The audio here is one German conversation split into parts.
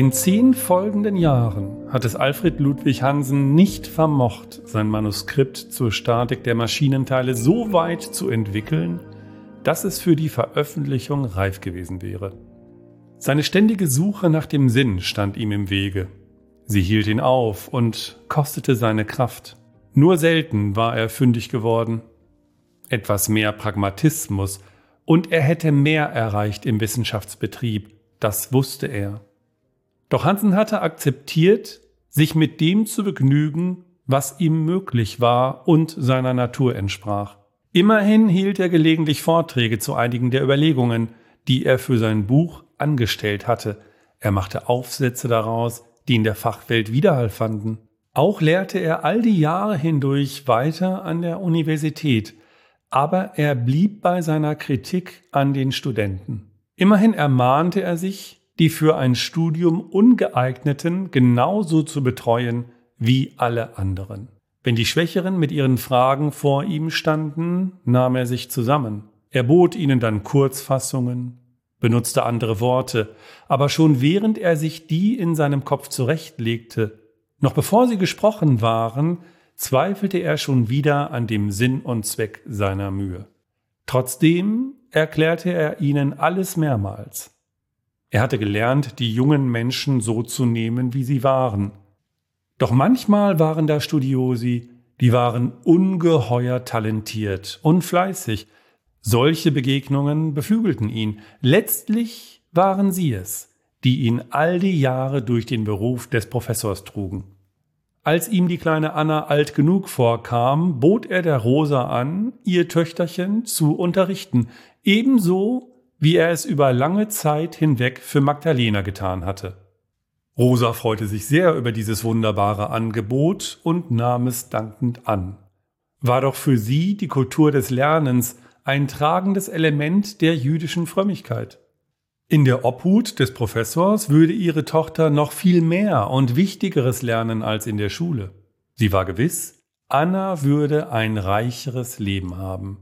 In zehn folgenden Jahren hat es Alfred Ludwig Hansen nicht vermocht, sein Manuskript zur Statik der Maschinenteile so weit zu entwickeln, dass es für die Veröffentlichung reif gewesen wäre. Seine ständige Suche nach dem Sinn stand ihm im Wege. Sie hielt ihn auf und kostete seine Kraft. Nur selten war er fündig geworden. Etwas mehr Pragmatismus und er hätte mehr erreicht im Wissenschaftsbetrieb, das wusste er. Doch Hansen hatte akzeptiert, sich mit dem zu begnügen, was ihm möglich war und seiner Natur entsprach. Immerhin hielt er gelegentlich Vorträge zu einigen der Überlegungen, die er für sein Buch angestellt hatte. Er machte Aufsätze daraus, die in der Fachwelt Widerhall fanden. Auch lehrte er all die Jahre hindurch weiter an der Universität, aber er blieb bei seiner Kritik an den Studenten. Immerhin ermahnte er sich, die für ein Studium ungeeigneten genauso zu betreuen wie alle anderen. Wenn die Schwächeren mit ihren Fragen vor ihm standen, nahm er sich zusammen. Er bot ihnen dann Kurzfassungen, benutzte andere Worte, aber schon während er sich die in seinem Kopf zurechtlegte, noch bevor sie gesprochen waren, zweifelte er schon wieder an dem Sinn und Zweck seiner Mühe. Trotzdem erklärte er ihnen alles mehrmals. Er hatte gelernt, die jungen Menschen so zu nehmen, wie sie waren. Doch manchmal waren da Studiosi, die waren ungeheuer talentiert und fleißig. Solche Begegnungen beflügelten ihn. Letztlich waren sie es, die ihn all die Jahre durch den Beruf des Professors trugen. Als ihm die kleine Anna alt genug vorkam, bot er der Rosa an, ihr Töchterchen zu unterrichten, ebenso wie er es über lange Zeit hinweg für Magdalena getan hatte. Rosa freute sich sehr über dieses wunderbare Angebot und nahm es dankend an. War doch für sie die Kultur des Lernens ein tragendes Element der jüdischen Frömmigkeit. In der Obhut des Professors würde ihre Tochter noch viel mehr und Wichtigeres lernen als in der Schule. Sie war gewiss, Anna würde ein reicheres Leben haben.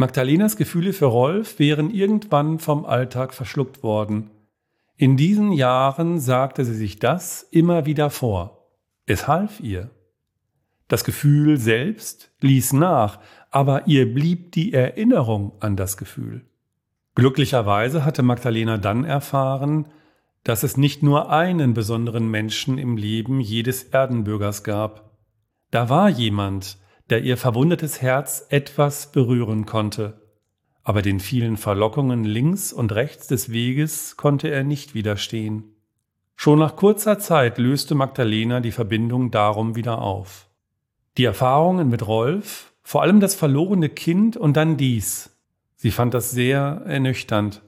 Magdalenas Gefühle für Rolf wären irgendwann vom Alltag verschluckt worden. In diesen Jahren sagte sie sich das immer wieder vor. Es half ihr. Das Gefühl selbst ließ nach, aber ihr blieb die Erinnerung an das Gefühl. Glücklicherweise hatte Magdalena dann erfahren, dass es nicht nur einen besonderen Menschen im Leben jedes Erdenbürgers gab. Da war jemand, der ihr verwundetes Herz etwas berühren konnte. Aber den vielen Verlockungen links und rechts des Weges konnte er nicht widerstehen. Schon nach kurzer Zeit löste Magdalena die Verbindung darum wieder auf. Die Erfahrungen mit Rolf, vor allem das verlorene Kind und dann dies. Sie fand das sehr ernüchternd.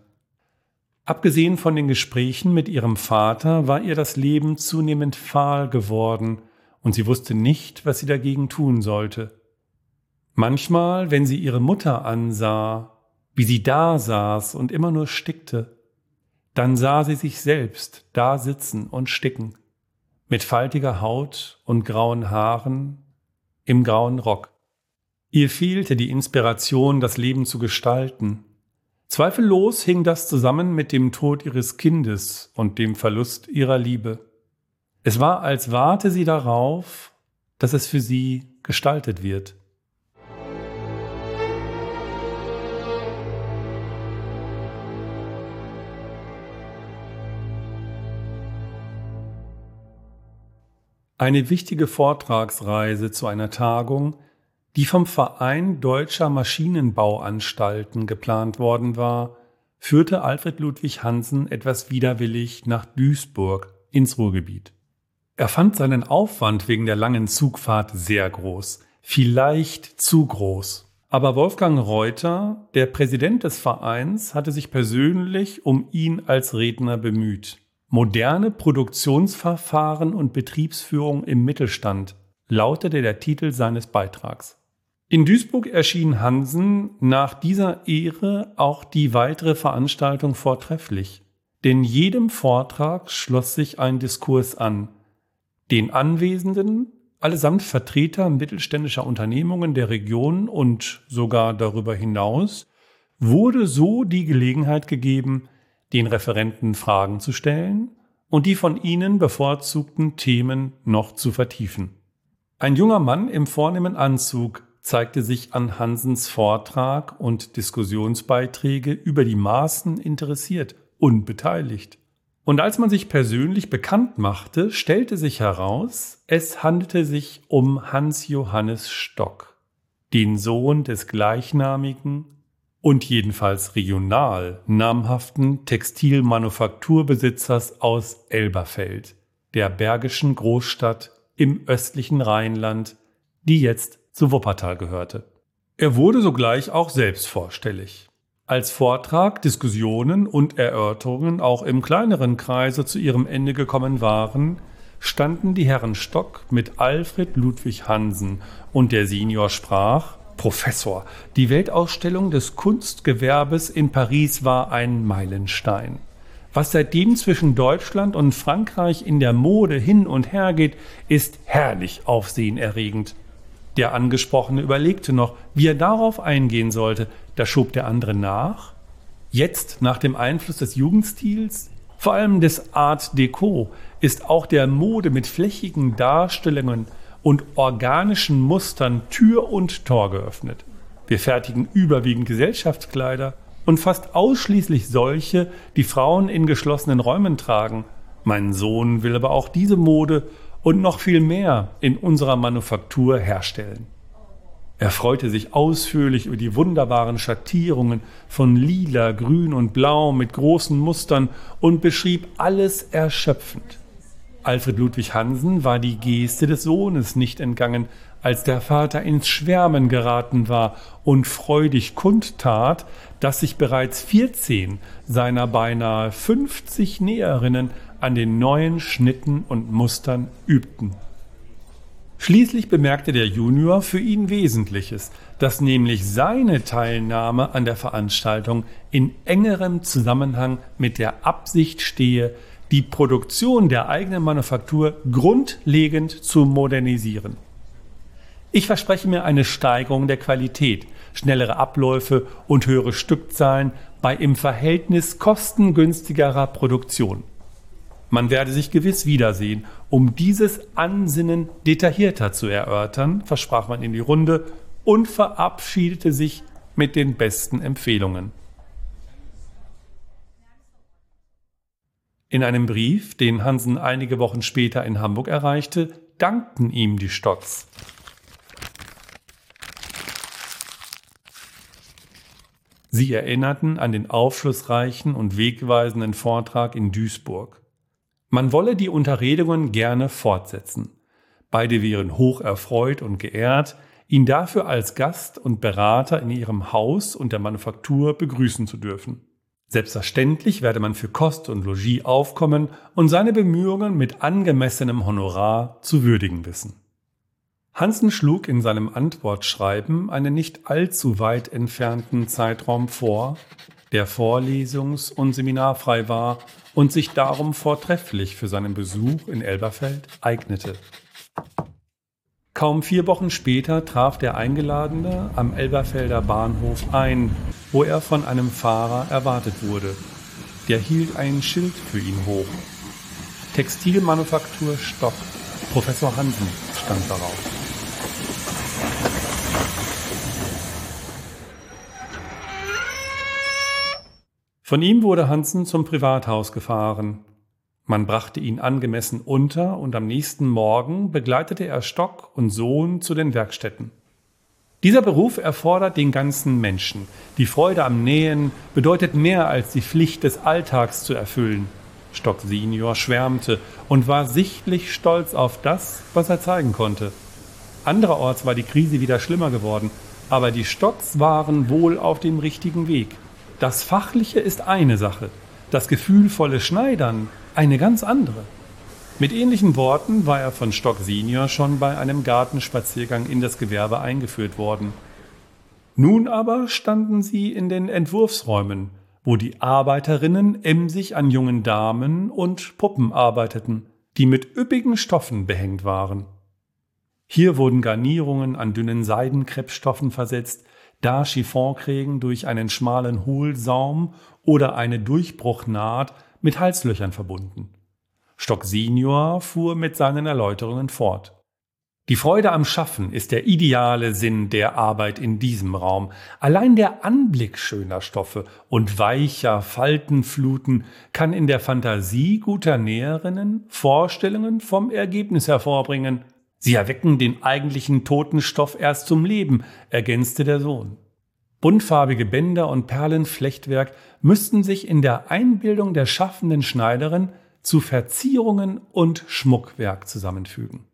Abgesehen von den Gesprächen mit ihrem Vater war ihr das Leben zunehmend fahl geworden und sie wusste nicht, was sie dagegen tun sollte. Manchmal, wenn sie ihre Mutter ansah, wie sie da saß und immer nur stickte, dann sah sie sich selbst da sitzen und sticken, mit faltiger Haut und grauen Haaren, im grauen Rock. Ihr fehlte die Inspiration, das Leben zu gestalten. Zweifellos hing das zusammen mit dem Tod ihres Kindes und dem Verlust ihrer Liebe. Es war, als warte sie darauf, dass es für sie gestaltet wird. Eine wichtige Vortragsreise zu einer Tagung, die vom Verein Deutscher Maschinenbauanstalten geplant worden war, führte Alfred Ludwig Hansen etwas widerwillig nach Duisburg ins Ruhrgebiet. Er fand seinen Aufwand wegen der langen Zugfahrt sehr groß, vielleicht zu groß. Aber Wolfgang Reuter, der Präsident des Vereins, hatte sich persönlich um ihn als Redner bemüht. Moderne Produktionsverfahren und Betriebsführung im Mittelstand lautete der Titel seines Beitrags. In Duisburg erschien Hansen nach dieser Ehre auch die weitere Veranstaltung vortrefflich. Denn jedem Vortrag schloss sich ein Diskurs an. Den Anwesenden, allesamt Vertreter mittelständischer Unternehmungen der Region und sogar darüber hinaus, wurde so die Gelegenheit gegeben, den Referenten Fragen zu stellen und die von ihnen bevorzugten Themen noch zu vertiefen. Ein junger Mann im vornehmen Anzug zeigte sich an Hansens Vortrag und Diskussionsbeiträge über die Maßen interessiert und beteiligt. Und als man sich persönlich bekannt machte, stellte sich heraus, es handelte sich um Hans Johannes Stock, den Sohn des gleichnamigen und jedenfalls regional namhaften Textilmanufakturbesitzers aus Elberfeld, der bergischen Großstadt im östlichen Rheinland, die jetzt zu Wuppertal gehörte. Er wurde sogleich auch selbst vorstellig. Als Vortrag, Diskussionen und Erörterungen auch im kleineren Kreise zu ihrem Ende gekommen waren, standen die Herren Stock mit Alfred Ludwig Hansen und der Senior sprach Professor, die Weltausstellung des Kunstgewerbes in Paris war ein Meilenstein. Was seitdem zwischen Deutschland und Frankreich in der Mode hin und her geht, ist herrlich aufsehenerregend. Der Angesprochene überlegte noch, wie er darauf eingehen sollte, da schob der andere nach. Jetzt, nach dem Einfluss des Jugendstils, vor allem des Art Deco, ist auch der Mode mit flächigen Darstellungen und organischen Mustern Tür und Tor geöffnet. Wir fertigen überwiegend Gesellschaftskleider und fast ausschließlich solche, die Frauen in geschlossenen Räumen tragen. Mein Sohn will aber auch diese Mode und noch viel mehr in unserer Manufaktur herstellen. Er freute sich ausführlich über die wunderbaren Schattierungen von lila, grün und blau mit großen Mustern und beschrieb alles erschöpfend. Alfred Ludwig Hansen war die Geste des Sohnes nicht entgangen, als der Vater ins Schwärmen geraten war und freudig kundtat, dass sich bereits 14 seiner beinahe 50 Näherinnen an den neuen Schnitten und Mustern übten. Schließlich bemerkte der Junior für ihn Wesentliches, dass nämlich seine Teilnahme an der Veranstaltung in engerem Zusammenhang mit der Absicht stehe, die Produktion der eigenen Manufaktur grundlegend zu modernisieren. Ich verspreche mir eine Steigerung der Qualität, schnellere Abläufe und höhere Stückzahlen bei im Verhältnis kostengünstigerer Produktion. Man werde sich gewiss wiedersehen, um dieses Ansinnen detaillierter zu erörtern, versprach man in die Runde und verabschiedete sich mit den besten Empfehlungen. In einem Brief, den Hansen einige Wochen später in Hamburg erreichte, dankten ihm die Stotz. Sie erinnerten an den aufschlussreichen und wegweisenden Vortrag in Duisburg. Man wolle die Unterredungen gerne fortsetzen. Beide wären hoch erfreut und geehrt, ihn dafür als Gast und Berater in ihrem Haus und der Manufaktur begrüßen zu dürfen. Selbstverständlich werde man für Kost und Logis aufkommen und seine Bemühungen mit angemessenem Honorar zu würdigen wissen. Hansen schlug in seinem Antwortschreiben einen nicht allzu weit entfernten Zeitraum vor, der vorlesungs- und seminarfrei war und sich darum vortrefflich für seinen Besuch in Elberfeld eignete. Kaum vier Wochen später traf der Eingeladene am Elberfelder Bahnhof ein, wo er von einem Fahrer erwartet wurde. Der hielt ein Schild für ihn hoch. Textilmanufaktur Stock. Professor Hansen stand darauf. Von ihm wurde Hansen zum Privathaus gefahren. Man brachte ihn angemessen unter und am nächsten Morgen begleitete er Stock und Sohn zu den Werkstätten. Dieser Beruf erfordert den ganzen Menschen. Die Freude am Nähen bedeutet mehr als die Pflicht des Alltags zu erfüllen. Stock Senior schwärmte und war sichtlich stolz auf das, was er zeigen konnte. Andererorts war die Krise wieder schlimmer geworden, aber die Stocks waren wohl auf dem richtigen Weg. Das Fachliche ist eine Sache, das gefühlvolle Schneidern eine ganz andere. Mit ähnlichen Worten war er von Stock Senior schon bei einem Gartenspaziergang in das Gewerbe eingeführt worden – Nun aber standen sie in den Entwurfsräumen, wo die Arbeiterinnen emsig an jungen Damen und Puppen arbeiteten, die mit üppigen Stoffen behängt waren. Hier wurden Garnierungen an dünnen Seidenkreppstoffen versetzt, da Chiffonkrägen durch einen schmalen Hohlsaum oder eine Durchbruchnaht mit Halslöchern verbunden. Stock Senior fuhr mit seinen Erläuterungen fort. Die Freude am Schaffen ist der ideale Sinn der Arbeit in diesem Raum. Allein der Anblick schöner Stoffe und weicher Faltenfluten kann in der Fantasie guter Näherinnen Vorstellungen vom Ergebnis hervorbringen. Sie erwecken den eigentlichen toten Stoff erst zum Leben, ergänzte der Sohn. Buntfarbige Bänder und Perlenflechtwerk müssten sich in der Einbildung der schaffenden Schneiderin zu Verzierungen und Schmuckwerk zusammenfügen.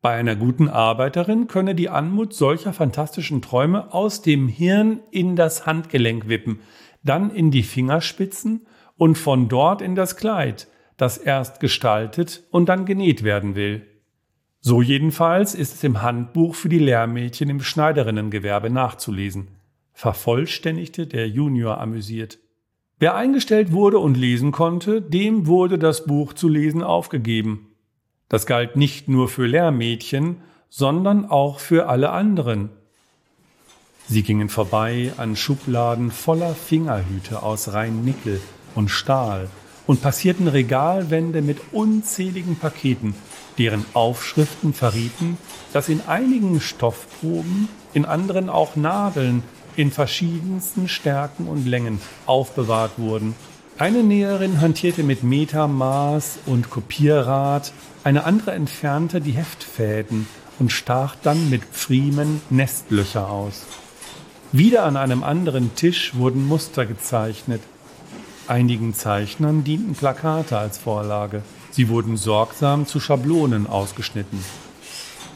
Bei einer guten Arbeiterin könne die Anmut solcher fantastischen Träume aus dem Hirn in das Handgelenk wippen, dann in die Fingerspitzen und von dort in das Kleid, das erst gestaltet und dann genäht werden will. So jedenfalls ist es im Handbuch für die Lehrmädchen im Schneiderinnengewerbe nachzulesen. Vervollständigte der Junior amüsiert. Wer eingestellt wurde und lesen konnte, dem wurde das Buch zu lesen aufgegeben. Das galt nicht nur für Lehrmädchen, sondern auch für alle anderen. Sie gingen vorbei an Schubladen voller Fingerhüte aus Rheinnickel und Stahl und passierten Regalwände mit unzähligen Paketen, deren Aufschriften verrieten, dass in einigen Stoffproben, in anderen auch Nadeln in verschiedensten Stärken und Längen aufbewahrt wurden. Eine Näherin hantierte mit Metermaß und Kopierrad eine andere entfernte die Heftfäden und stach dann mit Pfriemen Nestlöcher aus. Wieder an einem anderen Tisch wurden Muster gezeichnet. Einigen Zeichnern dienten Plakate als Vorlage. Sie wurden sorgsam zu Schablonen ausgeschnitten.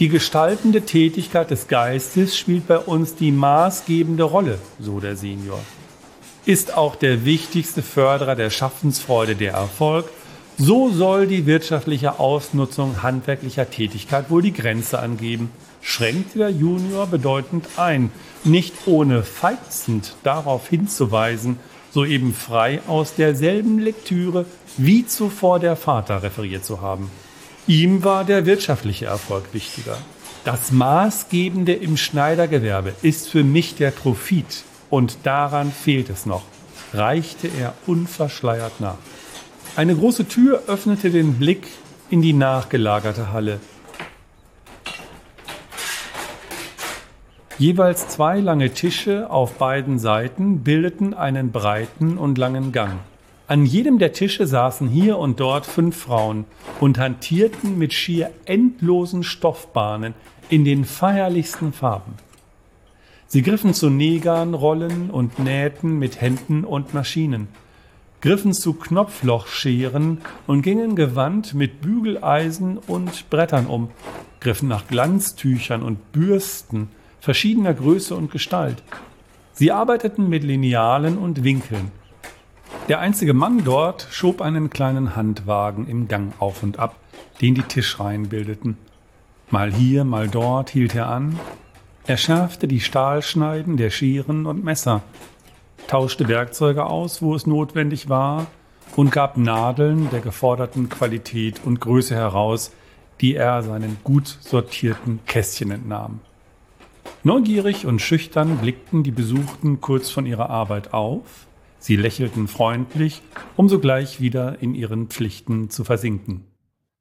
Die gestaltende Tätigkeit des Geistes spielt bei uns die maßgebende Rolle, so der Senior. Ist auch der wichtigste Förderer der Schaffensfreude der Erfolg, so soll die wirtschaftliche Ausnutzung handwerklicher Tätigkeit wohl die Grenze angeben, schränkte der Junior bedeutend ein, nicht ohne feizend darauf hinzuweisen, soeben frei aus derselben Lektüre wie zuvor der Vater referiert zu haben. Ihm war der wirtschaftliche Erfolg wichtiger. Das Maßgebende im Schneidergewerbe ist für mich der Profit und daran fehlt es noch, reichte er unverschleiert nach. Eine große Tür öffnete den Blick in die nachgelagerte Halle. Jeweils zwei lange Tische auf beiden Seiten bildeten einen breiten und langen Gang. An jedem der Tische saßen hier und dort fünf Frauen und hantierten mit schier endlosen Stoffbahnen in den feierlichsten Farben. Sie griffen zu Negern, Rollen und nähten mit Händen und Maschinen griffen zu Knopflochscheren und gingen gewandt mit Bügeleisen und Brettern um, griffen nach Glanztüchern und Bürsten verschiedener Größe und Gestalt. Sie arbeiteten mit Linealen und Winkeln. Der einzige Mann dort schob einen kleinen Handwagen im Gang auf und ab, den die Tischreihen bildeten. Mal hier, mal dort hielt er an. Er schärfte die Stahlschneiden der Scheren und Messer, tauschte Werkzeuge aus, wo es notwendig war, und gab Nadeln der geforderten Qualität und Größe heraus, die er seinen gut sortierten Kästchen entnahm. Neugierig und schüchtern blickten die Besuchten kurz von ihrer Arbeit auf, sie lächelten freundlich, um sogleich wieder in ihren Pflichten zu versinken.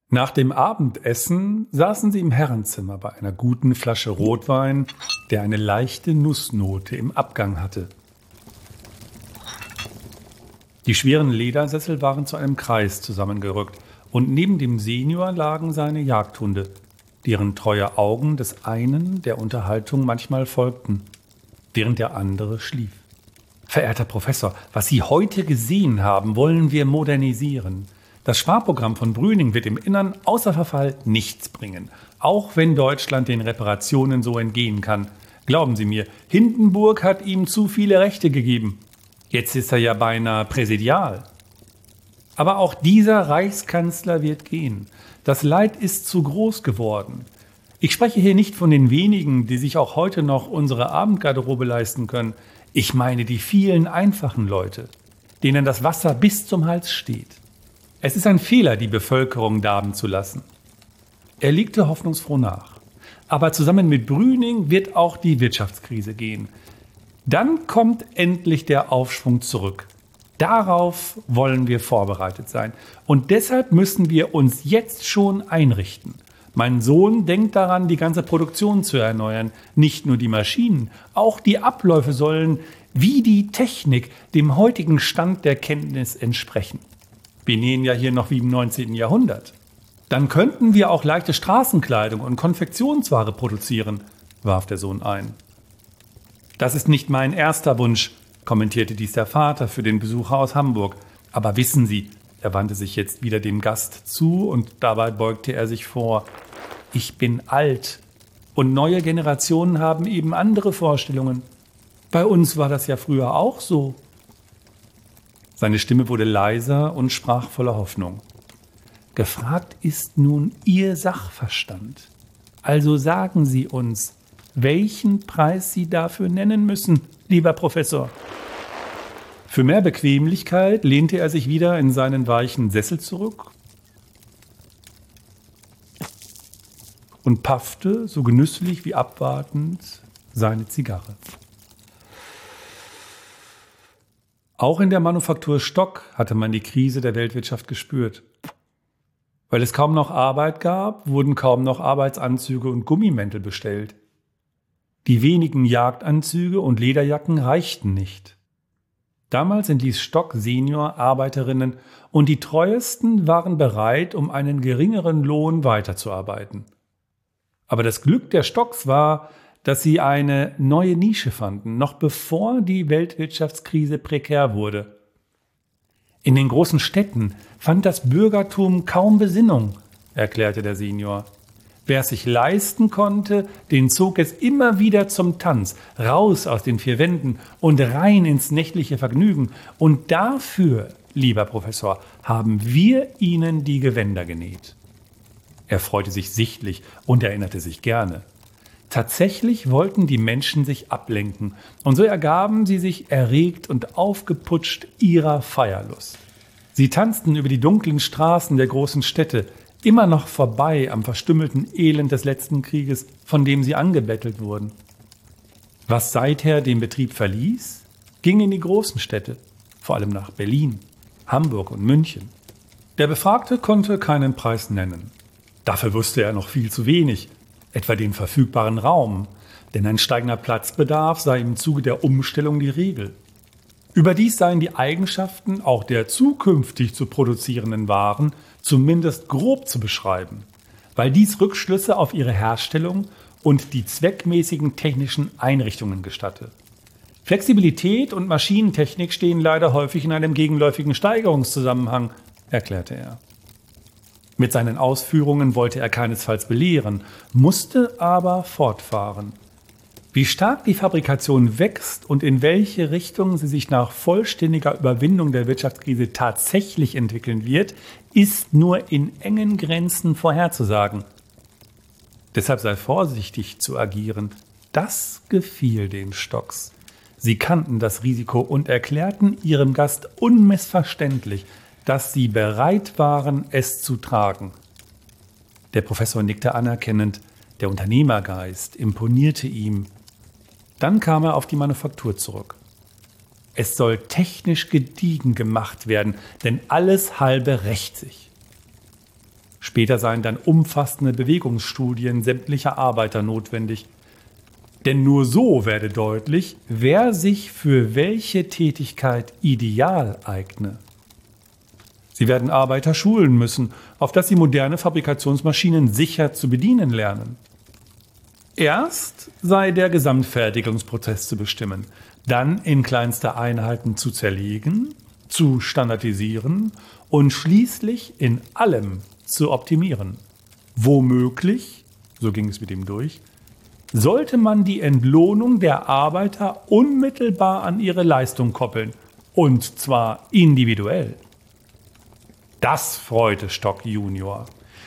Nach dem Abendessen saßen sie im Herrenzimmer bei einer guten Flasche Rotwein, der eine leichte Nussnote im Abgang hatte. Die schweren Ledersessel waren zu einem Kreis zusammengerückt, und neben dem Senior lagen seine Jagdhunde, deren treue Augen des einen der Unterhaltung manchmal folgten, während der andere schlief. Verehrter Professor, was Sie heute gesehen haben, wollen wir modernisieren. Das Sparprogramm von Brüning wird im Innern außer Verfall nichts bringen, auch wenn Deutschland den Reparationen so entgehen kann. Glauben Sie mir, Hindenburg hat ihm zu viele Rechte gegeben. Jetzt ist er ja beinahe präsidial. Aber auch dieser Reichskanzler wird gehen. Das Leid ist zu groß geworden. Ich spreche hier nicht von den wenigen, die sich auch heute noch unsere Abendgarderobe leisten können. Ich meine die vielen einfachen Leute, denen das Wasser bis zum Hals steht. Es ist ein Fehler, die Bevölkerung darben zu lassen. Er legte hoffnungsfroh nach. Aber zusammen mit Brüning wird auch die Wirtschaftskrise gehen. Dann kommt endlich der Aufschwung zurück. Darauf wollen wir vorbereitet sein. Und deshalb müssen wir uns jetzt schon einrichten. Mein Sohn denkt daran, die ganze Produktion zu erneuern. Nicht nur die Maschinen, auch die Abläufe sollen wie die Technik dem heutigen Stand der Kenntnis entsprechen. Wir nähen ja hier noch wie im 19. Jahrhundert. Dann könnten wir auch leichte Straßenkleidung und Konfektionsware produzieren, warf der Sohn ein. Das ist nicht mein erster Wunsch, kommentierte dies der Vater für den Besucher aus Hamburg. Aber wissen Sie, er wandte sich jetzt wieder dem Gast zu und dabei beugte er sich vor. Ich bin alt und neue Generationen haben eben andere Vorstellungen. Bei uns war das ja früher auch so. Seine Stimme wurde leiser und sprach voller Hoffnung. Gefragt ist nun Ihr Sachverstand. Also sagen Sie uns, welchen Preis Sie dafür nennen müssen, lieber Professor. Für mehr Bequemlichkeit lehnte er sich wieder in seinen weichen Sessel zurück und paffte so genüsslich wie abwartend seine Zigarre. Auch in der Manufaktur Stock hatte man die Krise der Weltwirtschaft gespürt. Weil es kaum noch Arbeit gab, wurden kaum noch Arbeitsanzüge und Gummimäntel bestellt. Die wenigen Jagdanzüge und Lederjacken reichten nicht. Damals entließ Stock Senior Arbeiterinnen und die treuesten waren bereit, um einen geringeren Lohn weiterzuarbeiten. Aber das Glück der Stocks war, dass sie eine neue Nische fanden, noch bevor die Weltwirtschaftskrise prekär wurde. In den großen Städten fand das Bürgertum kaum Besinnung, erklärte der Senior. Wer es sich leisten konnte, den zog es immer wieder zum Tanz, raus aus den vier Wänden und rein ins nächtliche Vergnügen. Und dafür, lieber Professor, haben wir Ihnen die Gewänder genäht. Er freute sich sichtlich und erinnerte sich gerne. Tatsächlich wollten die Menschen sich ablenken, und so ergaben sie sich erregt und aufgeputscht ihrer Feierlust. Sie tanzten über die dunklen Straßen der großen Städte, immer noch vorbei am verstümmelten Elend des letzten Krieges, von dem sie angebettelt wurden. Was seither den Betrieb verließ, ging in die großen Städte, vor allem nach Berlin, Hamburg und München. Der Befragte konnte keinen Preis nennen. Dafür wusste er noch viel zu wenig, etwa den verfügbaren Raum, denn ein steigender Platzbedarf sei im Zuge der Umstellung die Regel. Überdies seien die Eigenschaften auch der zukünftig zu produzierenden Waren zumindest grob zu beschreiben, weil dies Rückschlüsse auf ihre Herstellung und die zweckmäßigen technischen Einrichtungen gestatte. Flexibilität und Maschinentechnik stehen leider häufig in einem gegenläufigen Steigerungszusammenhang, erklärte er. Mit seinen Ausführungen wollte er keinesfalls belehren, musste aber fortfahren. Wie stark die Fabrikation wächst und in welche Richtung sie sich nach vollständiger Überwindung der Wirtschaftskrise tatsächlich entwickeln wird, ist nur in engen Grenzen vorherzusagen. Deshalb sei vorsichtig zu agieren. Das gefiel den Stocks. Sie kannten das Risiko und erklärten ihrem Gast unmissverständlich, dass sie bereit waren, es zu tragen. Der Professor nickte anerkennend, der Unternehmergeist imponierte ihm, dann kam er auf die Manufaktur zurück. Es soll technisch gediegen gemacht werden, denn alles halbe rächt sich. Später seien dann umfassende Bewegungsstudien sämtlicher Arbeiter notwendig. Denn nur so werde deutlich, wer sich für welche Tätigkeit ideal eigne. Sie werden Arbeiter schulen müssen, auf dass sie moderne Fabrikationsmaschinen sicher zu bedienen lernen. Erst sei der Gesamtfertigungsprozess zu bestimmen, dann in kleinste Einheiten zu zerlegen, zu standardisieren und schließlich in allem zu optimieren. Womöglich, so ging es mit ihm durch, sollte man die Entlohnung der Arbeiter unmittelbar an ihre Leistung koppeln, und zwar individuell. Das freute Stock Junior.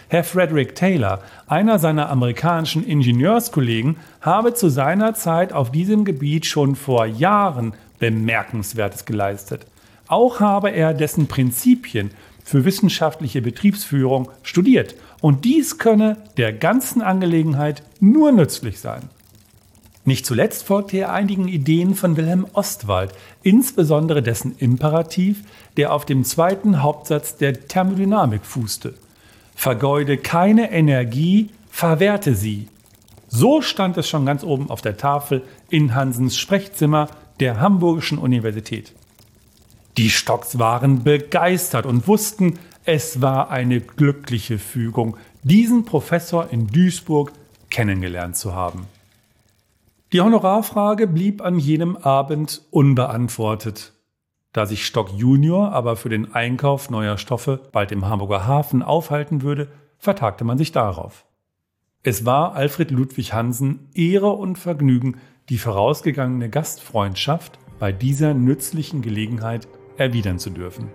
Herr Frederick Taylor, einer seiner amerikanischen Ingenieurskollegen, habe zu seiner Zeit auf diesem Gebiet schon vor Jahren Bemerkenswertes geleistet. Auch habe er dessen Prinzipien für wissenschaftliche Betriebsführung studiert und dies könne der ganzen Angelegenheit nur nützlich sein. Nicht zuletzt folgte er einigen Ideen von Wilhelm Ostwald, insbesondere dessen Imperativ, der auf dem zweiten Hauptsatz der Thermodynamik fußte. Vergeude keine Energie, verwerte sie. So stand es schon ganz oben auf der Tafel in Hansens Sprechzimmer der Hamburgischen Universität. Die Stocks waren begeistert und wussten, es war eine glückliche Fügung, diesen Professor in Duisburg kennengelernt zu haben. Die Honorarfrage blieb an jenem Abend unbeantwortet. Da sich Stock Junior aber für den Einkauf neuer Stoffe bald im Hamburger Hafen aufhalten würde, vertagte man sich darauf. Es war Alfred Ludwig Hansen Ehre und Vergnügen, die vorausgegangene Gastfreundschaft bei dieser nützlichen Gelegenheit erwidern zu dürfen.